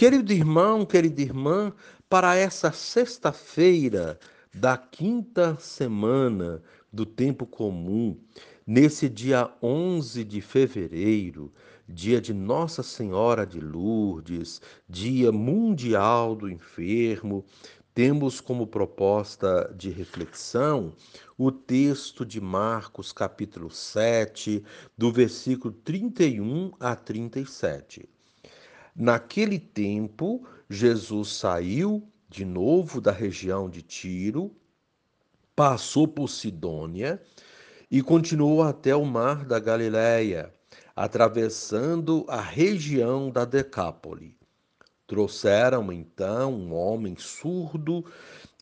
Querido irmão, querida irmã, para essa sexta-feira da quinta semana do tempo comum, nesse dia 11 de fevereiro, dia de Nossa Senhora de Lourdes, dia mundial do enfermo, temos como proposta de reflexão o texto de Marcos, capítulo 7, do versículo 31 a 37. Naquele tempo, Jesus saiu de novo da região de Tiro, passou por Sidônia e continuou até o mar da Galiléia, atravessando a região da Decápole. Trouxeram então um homem surdo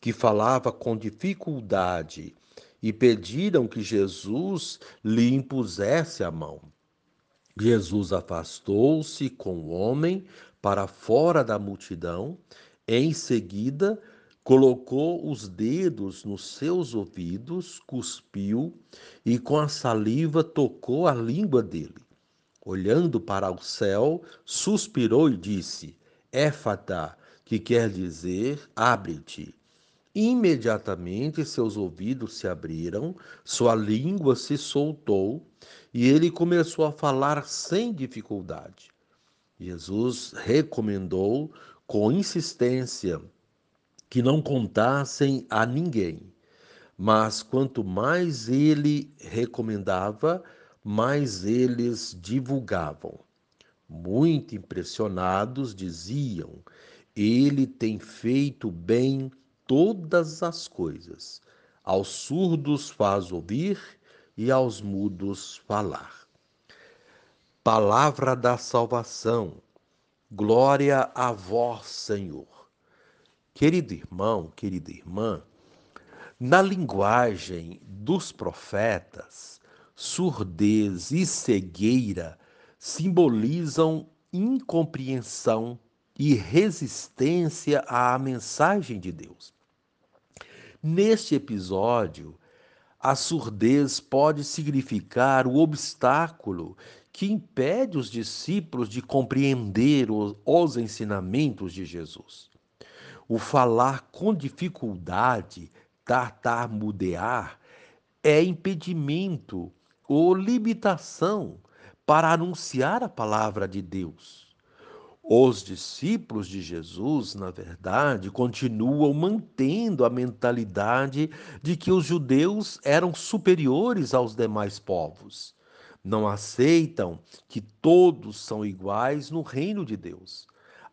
que falava com dificuldade e pediram que Jesus lhe impusesse a mão. Jesus afastou-se com o homem para fora da multidão, em seguida colocou os dedos nos seus ouvidos, cuspiu e com a saliva tocou a língua dele. Olhando para o céu, suspirou e disse: Éfata, que quer dizer abre-te. Imediatamente seus ouvidos se abriram, sua língua se soltou e ele começou a falar sem dificuldade. Jesus recomendou com insistência que não contassem a ninguém. Mas quanto mais ele recomendava, mais eles divulgavam. Muito impressionados, diziam: Ele tem feito bem todas as coisas. Aos surdos faz ouvir e aos mudos falar. Palavra da salvação. Glória a vós, Senhor. Querido irmão, querida irmã, na linguagem dos profetas, surdez e cegueira simbolizam incompreensão e resistência à mensagem de Deus. Neste episódio, a surdez pode significar o obstáculo que impede os discípulos de compreender os ensinamentos de Jesus. O falar com dificuldade, tartamudear, é impedimento ou limitação para anunciar a palavra de Deus. Os discípulos de Jesus, na verdade, continuam mantendo a mentalidade de que os judeus eram superiores aos demais povos. Não aceitam que todos são iguais no reino de Deus.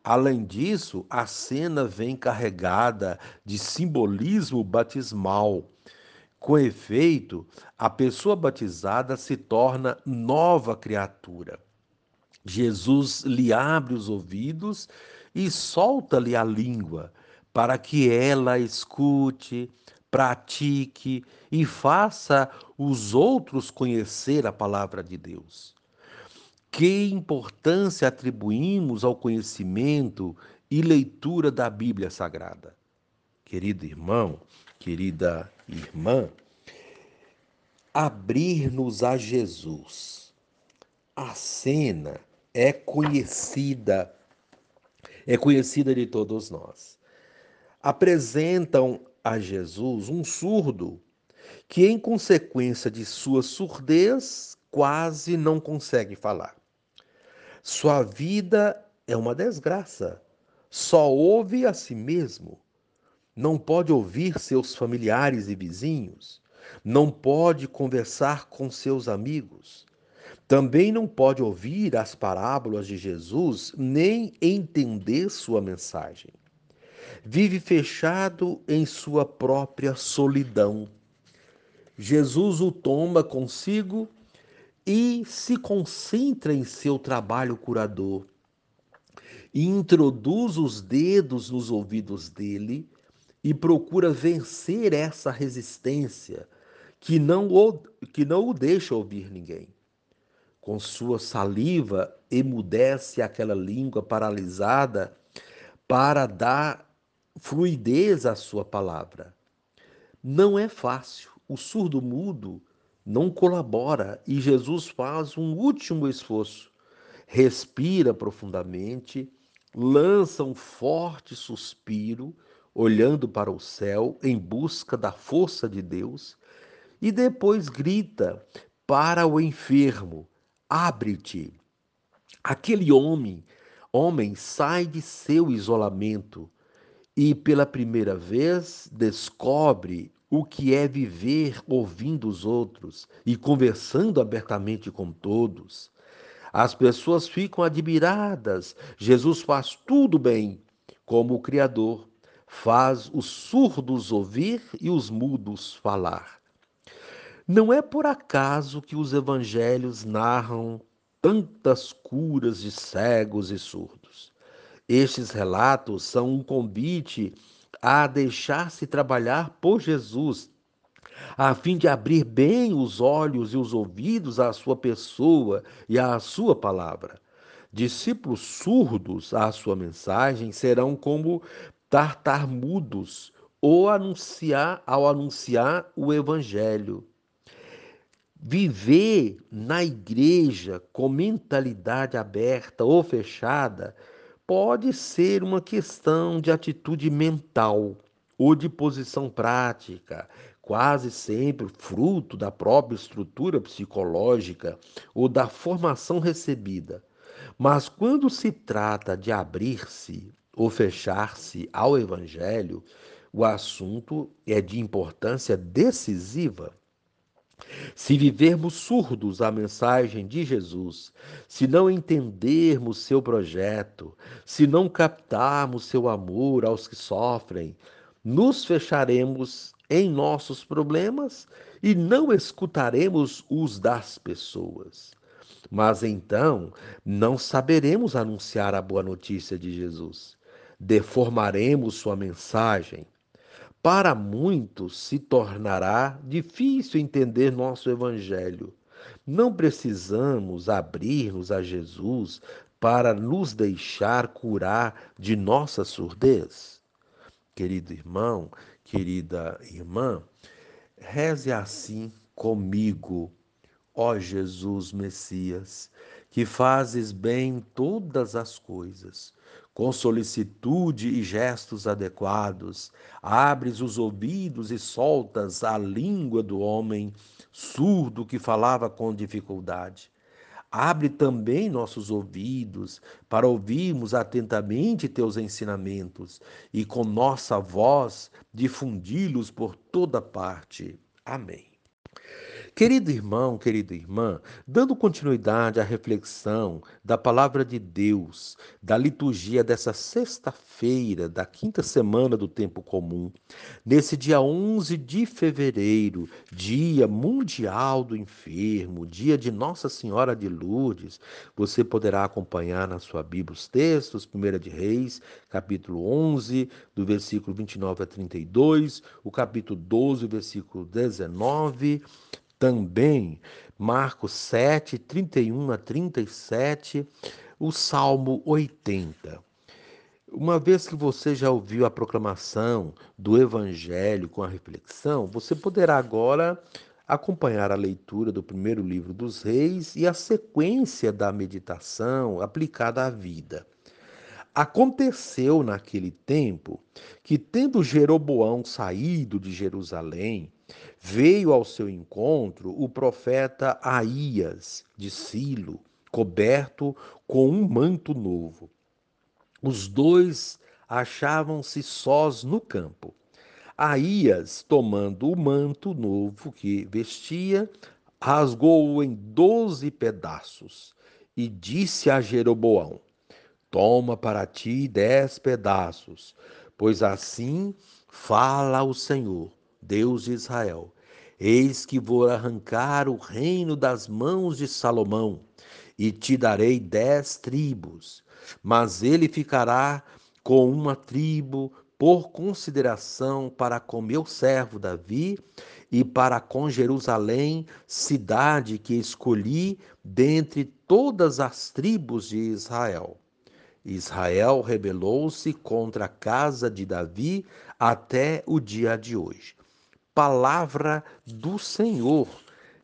Além disso, a cena vem carregada de simbolismo batismal. Com efeito, a pessoa batizada se torna nova criatura. Jesus lhe abre os ouvidos e solta-lhe a língua, para que ela escute, pratique e faça os outros conhecer a palavra de Deus. Que importância atribuímos ao conhecimento e leitura da Bíblia Sagrada? Querido irmão, querida irmã, abrir-nos a Jesus. A cena é conhecida, é conhecida de todos nós. Apresentam a Jesus um surdo que, em consequência de sua surdez, quase não consegue falar. Sua vida é uma desgraça. Só ouve a si mesmo. Não pode ouvir seus familiares e vizinhos. Não pode conversar com seus amigos também não pode ouvir as parábolas de Jesus nem entender sua mensagem. Vive fechado em sua própria solidão. Jesus o toma consigo e se concentra em seu trabalho curador. Introduz os dedos nos ouvidos dele e procura vencer essa resistência que não o, que não o deixa ouvir ninguém com sua saliva, emudece aquela língua paralisada para dar fluidez à sua palavra. Não é fácil. O surdo mudo não colabora e Jesus faz um último esforço. Respira profundamente, lança um forte suspiro, olhando para o céu em busca da força de Deus, e depois grita para o enfermo: Abre-te. Aquele homem, homem sai de seu isolamento e pela primeira vez descobre o que é viver ouvindo os outros e conversando abertamente com todos. As pessoas ficam admiradas. Jesus faz tudo bem, como o Criador. Faz os surdos ouvir e os mudos falar. Não é por acaso que os evangelhos narram tantas curas de cegos e surdos. Estes relatos são um convite a deixar-se trabalhar por Jesus a fim de abrir bem os olhos e os ouvidos à sua pessoa e à sua palavra. Discípulos surdos à sua mensagem serão como tartamudos ou anunciar ao anunciar o evangelho. Viver na igreja com mentalidade aberta ou fechada pode ser uma questão de atitude mental ou de posição prática, quase sempre fruto da própria estrutura psicológica ou da formação recebida. Mas quando se trata de abrir-se ou fechar-se ao Evangelho, o assunto é de importância decisiva. Se vivermos surdos à mensagem de Jesus, se não entendermos seu projeto, se não captarmos seu amor aos que sofrem, nos fecharemos em nossos problemas e não escutaremos os das pessoas. Mas então não saberemos anunciar a boa notícia de Jesus. Deformaremos sua mensagem. Para muitos se tornará difícil entender nosso evangelho. Não precisamos abrir-nos a Jesus para nos deixar curar de nossa surdez. Querido irmão, querida irmã, reze assim comigo, ó Jesus Messias, que fazes bem todas as coisas, com solicitude e gestos adequados, abres os ouvidos e soltas a língua do homem surdo que falava com dificuldade. Abre também nossos ouvidos para ouvirmos atentamente teus ensinamentos e com nossa voz difundi-los por toda parte. Amém. Querido irmão, querida irmã, dando continuidade à reflexão da palavra de Deus, da liturgia dessa sexta-feira, da quinta semana do tempo comum, nesse dia 11 de fevereiro, dia mundial do enfermo, dia de Nossa Senhora de Lourdes, você poderá acompanhar na sua Bíblia os textos, 1 de Reis, capítulo 11, do versículo 29 a 32, o capítulo 12, versículo 19, também Marcos 7, 31 a 37, o Salmo 80. Uma vez que você já ouviu a proclamação do Evangelho com a reflexão, você poderá agora acompanhar a leitura do primeiro livro dos reis e a sequência da meditação aplicada à vida. Aconteceu naquele tempo que, tendo Jeroboão saído de Jerusalém, veio ao seu encontro o profeta Aías de Silo, coberto com um manto novo. Os dois achavam-se sós no campo. Aías, tomando o manto novo que vestia, rasgou-o em doze pedaços e disse a Jeroboão: Toma para ti dez pedaços, pois assim fala o Senhor, Deus de Israel. Eis que vou arrancar o reino das mãos de Salomão, e te darei dez tribos, mas ele ficará com uma tribo por consideração para com meu servo Davi e para com Jerusalém, cidade que escolhi dentre todas as tribos de Israel. Israel rebelou-se contra a casa de Davi até o dia de hoje. Palavra do Senhor,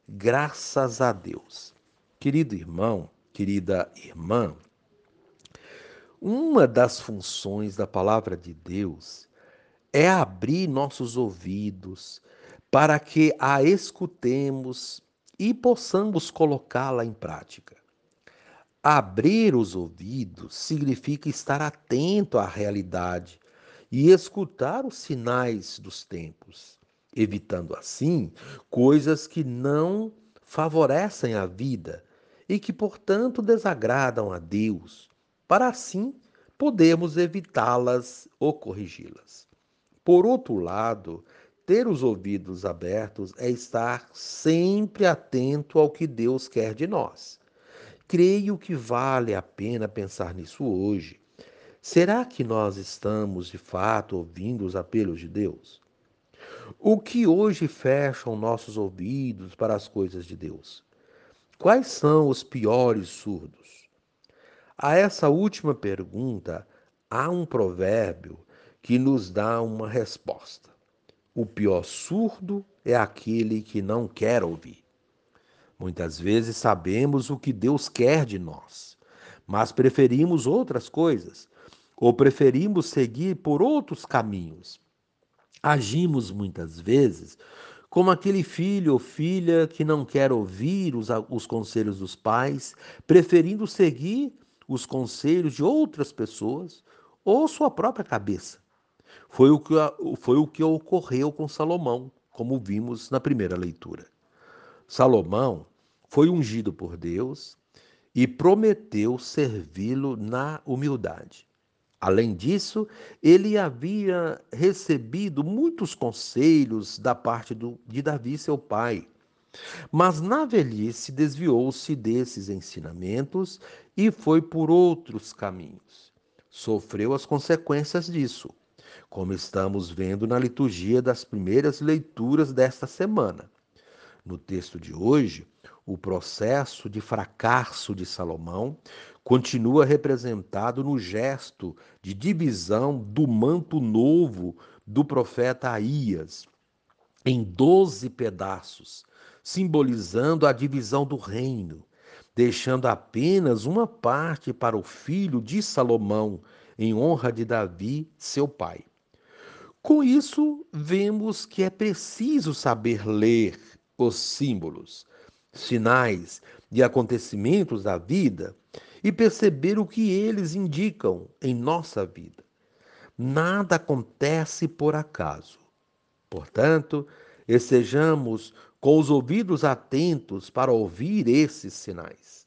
graças a Deus. Querido irmão, querida irmã, Uma das funções da palavra de Deus é abrir nossos ouvidos para que a escutemos e possamos colocá-la em prática. Abrir os ouvidos significa estar atento à realidade e escutar os sinais dos tempos, evitando assim coisas que não favorecem a vida e que, portanto, desagradam a Deus, para assim podermos evitá-las ou corrigi-las. Por outro lado, ter os ouvidos abertos é estar sempre atento ao que Deus quer de nós. Creio que vale a pena pensar nisso hoje. Será que nós estamos de fato ouvindo os apelos de Deus? O que hoje fecham nossos ouvidos para as coisas de Deus? Quais são os piores surdos? A essa última pergunta, há um provérbio que nos dá uma resposta. O pior surdo é aquele que não quer ouvir. Muitas vezes sabemos o que Deus quer de nós, mas preferimos outras coisas, ou preferimos seguir por outros caminhos. Agimos muitas vezes como aquele filho ou filha que não quer ouvir os, os conselhos dos pais, preferindo seguir os conselhos de outras pessoas ou sua própria cabeça. Foi o que, foi o que ocorreu com Salomão, como vimos na primeira leitura. Salomão foi ungido por Deus e prometeu servi-lo na humildade. Além disso, ele havia recebido muitos conselhos da parte do, de Davi, seu pai. Mas na velhice desviou-se desses ensinamentos e foi por outros caminhos. Sofreu as consequências disso como estamos vendo na liturgia das primeiras leituras desta semana. No texto de hoje, o processo de fracasso de Salomão continua representado no gesto de divisão do manto novo do profeta Aías em doze pedaços, simbolizando a divisão do reino, deixando apenas uma parte para o filho de Salomão, em honra de Davi, seu pai. Com isso, vemos que é preciso saber ler os símbolos, sinais e acontecimentos da vida e perceber o que eles indicam em nossa vida. Nada acontece por acaso. Portanto, estejamos com os ouvidos atentos para ouvir esses sinais.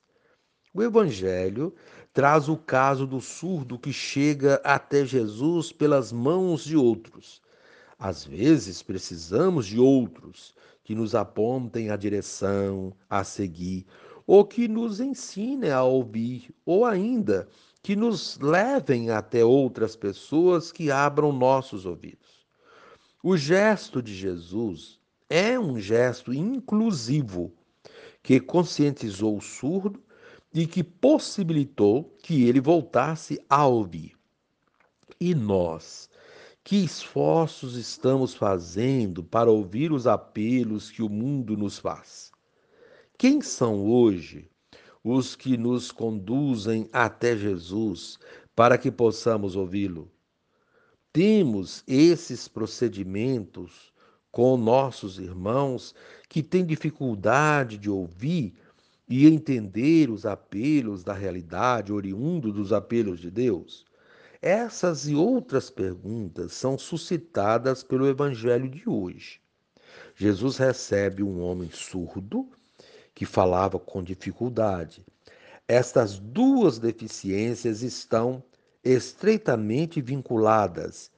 O Evangelho traz o caso do surdo que chega até Jesus pelas mãos de outros. Às vezes precisamos de outros que nos apontem a direção a seguir, ou que nos ensinem a ouvir, ou ainda que nos levem até outras pessoas que abram nossos ouvidos. O gesto de Jesus é um gesto inclusivo que conscientizou o surdo e que possibilitou que ele voltasse a ouvir. E nós, que esforços estamos fazendo para ouvir os apelos que o mundo nos faz? Quem são hoje os que nos conduzem até Jesus para que possamos ouvi-lo? Temos esses procedimentos com nossos irmãos que têm dificuldade de ouvir e entender os apelos da realidade oriundo dos apelos de Deus? Essas e outras perguntas são suscitadas pelo evangelho de hoje. Jesus recebe um homem surdo que falava com dificuldade. Estas duas deficiências estão estreitamente vinculadas.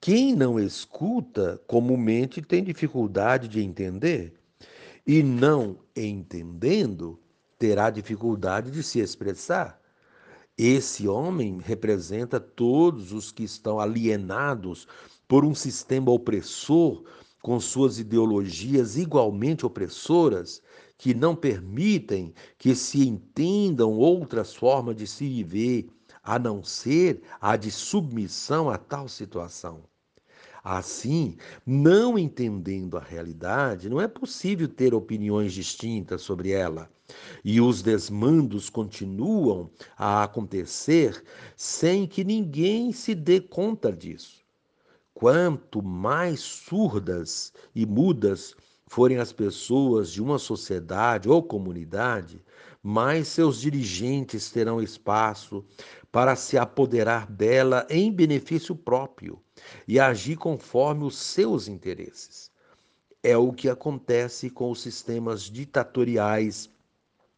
Quem não escuta comumente tem dificuldade de entender e não entendendo, terá dificuldade de se expressar. Esse homem representa todos os que estão alienados por um sistema opressor, com suas ideologias igualmente opressoras, que não permitem que se entendam outras formas de se viver, a não ser a de submissão a tal situação. Assim, não entendendo a realidade, não é possível ter opiniões distintas sobre ela, E os desmandos continuam a acontecer sem que ninguém se dê conta disso. Quanto mais surdas e mudas forem as pessoas de uma sociedade ou comunidade, mais seus dirigentes terão espaço para se apoderar dela em benefício próprio e agir conforme os seus interesses. É o que acontece com os sistemas ditatoriais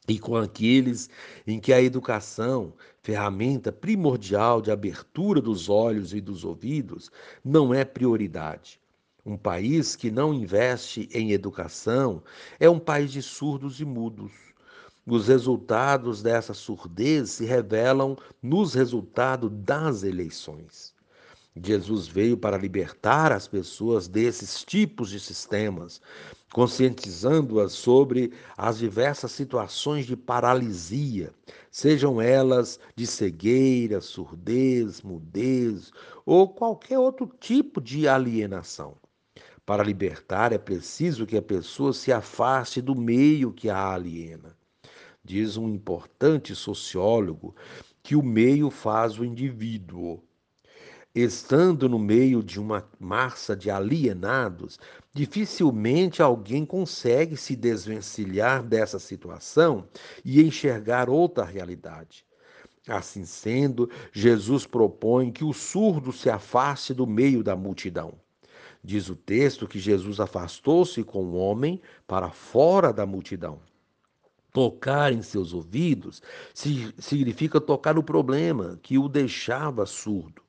e com aqueles em que a educação, ferramenta primordial de abertura dos olhos e dos ouvidos, não é prioridade. Um país que não investe em educação é um país de surdos e mudos. Os resultados dessa surdez se revelam nos resultados das eleições. Jesus veio para libertar as pessoas desses tipos de sistemas, conscientizando-as sobre as diversas situações de paralisia, sejam elas de cegueira, surdez, mudez ou qualquer outro tipo de alienação. Para libertar é preciso que a pessoa se afaste do meio que a aliena. Diz um importante sociólogo que o meio faz o indivíduo estando no meio de uma massa de alienados, dificilmente alguém consegue se desvencilhar dessa situação e enxergar outra realidade. Assim sendo, Jesus propõe que o surdo se afaste do meio da multidão. Diz o texto que Jesus afastou-se com o homem para fora da multidão. Tocar em seus ouvidos significa tocar no problema que o deixava surdo.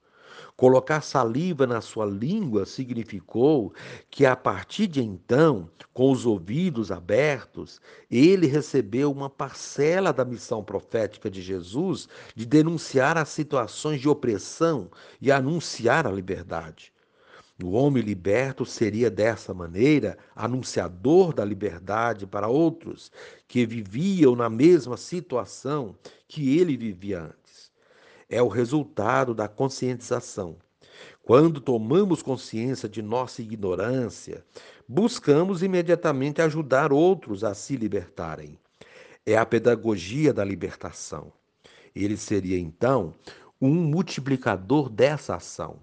Colocar saliva na sua língua significou que a partir de então, com os ouvidos abertos, ele recebeu uma parcela da missão profética de Jesus de denunciar as situações de opressão e anunciar a liberdade. O homem liberto seria dessa maneira anunciador da liberdade para outros que viviam na mesma situação que ele vivia antes é o resultado da conscientização. Quando tomamos consciência de nossa ignorância, buscamos imediatamente ajudar outros a se libertarem. É a pedagogia da libertação. Ele seria então um multiplicador dessa ação.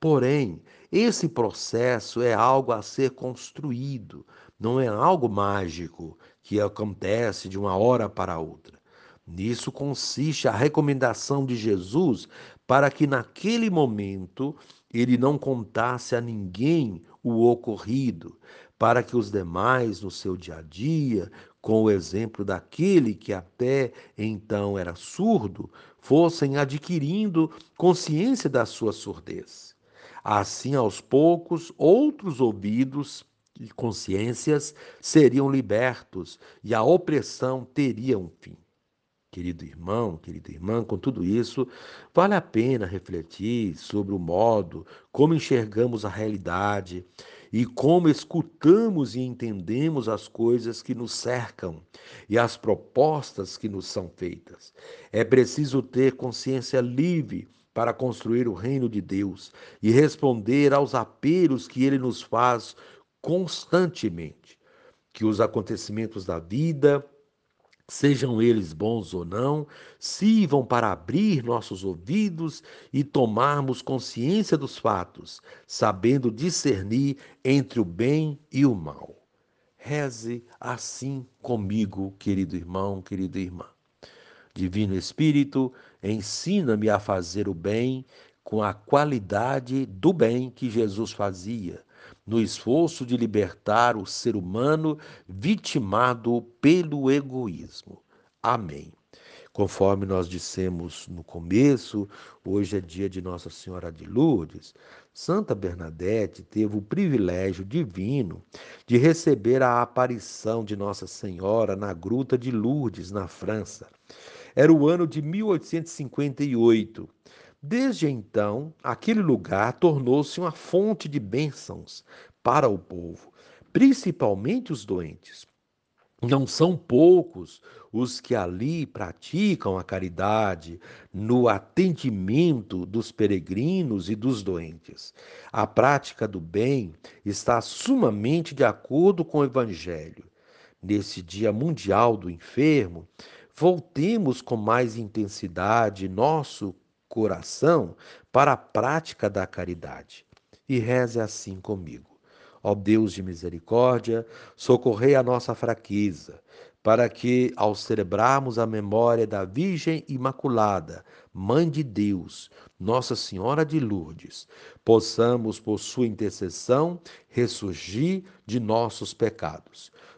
Porém, esse processo é algo a ser construído, não é algo mágico que acontece de uma hora para outra. Nisso consiste a recomendação de Jesus para que naquele momento ele não contasse a ninguém o ocorrido, para que os demais, no seu dia a dia, com o exemplo daquele que até então era surdo, fossem adquirindo consciência da sua surdez. Assim, aos poucos, outros ouvidos e consciências seriam libertos e a opressão teria um fim. Querido irmão, querida irmã, com tudo isso, vale a pena refletir sobre o modo como enxergamos a realidade e como escutamos e entendemos as coisas que nos cercam e as propostas que nos são feitas. É preciso ter consciência livre para construir o reino de Deus e responder aos apelos que ele nos faz constantemente. Que os acontecimentos da vida, sejam eles bons ou não, sirvam para abrir nossos ouvidos e tomarmos consciência dos fatos, sabendo discernir entre o bem e o mal. Reze assim comigo, querido irmão, querida irmã. Divino Espírito, ensina-me a fazer o bem com a qualidade do bem que Jesus fazia no esforço de libertar o ser humano vitimado pelo egoísmo. Amém. Conforme nós dissemos no começo, hoje é dia de Nossa Senhora de Lourdes. Santa Bernadette teve o privilégio divino de receber a aparição de Nossa Senhora na Gruta de Lourdes, na França. Era o ano de 1858 Desde então, aquele lugar tornou-se uma fonte de bênçãos para o povo, principalmente os doentes. Não são poucos os que ali praticam a caridade no atendimento dos peregrinos e dos doentes. A prática do bem está sumamente de acordo com o Evangelho. nesse Dia Mundial do Enfermo, voltemos com mais intensidade nosso coração para a prática da caridade. E reze assim comigo. Ó Deus de misericórdia, socorrei a nossa fraqueza, para que, ao celebrarmos a memória da Virgem Imaculada, Mãe de Deus, Nossa Senhora de Lourdes, possamos, por sua intercessão, ressurgir de nossos pecados.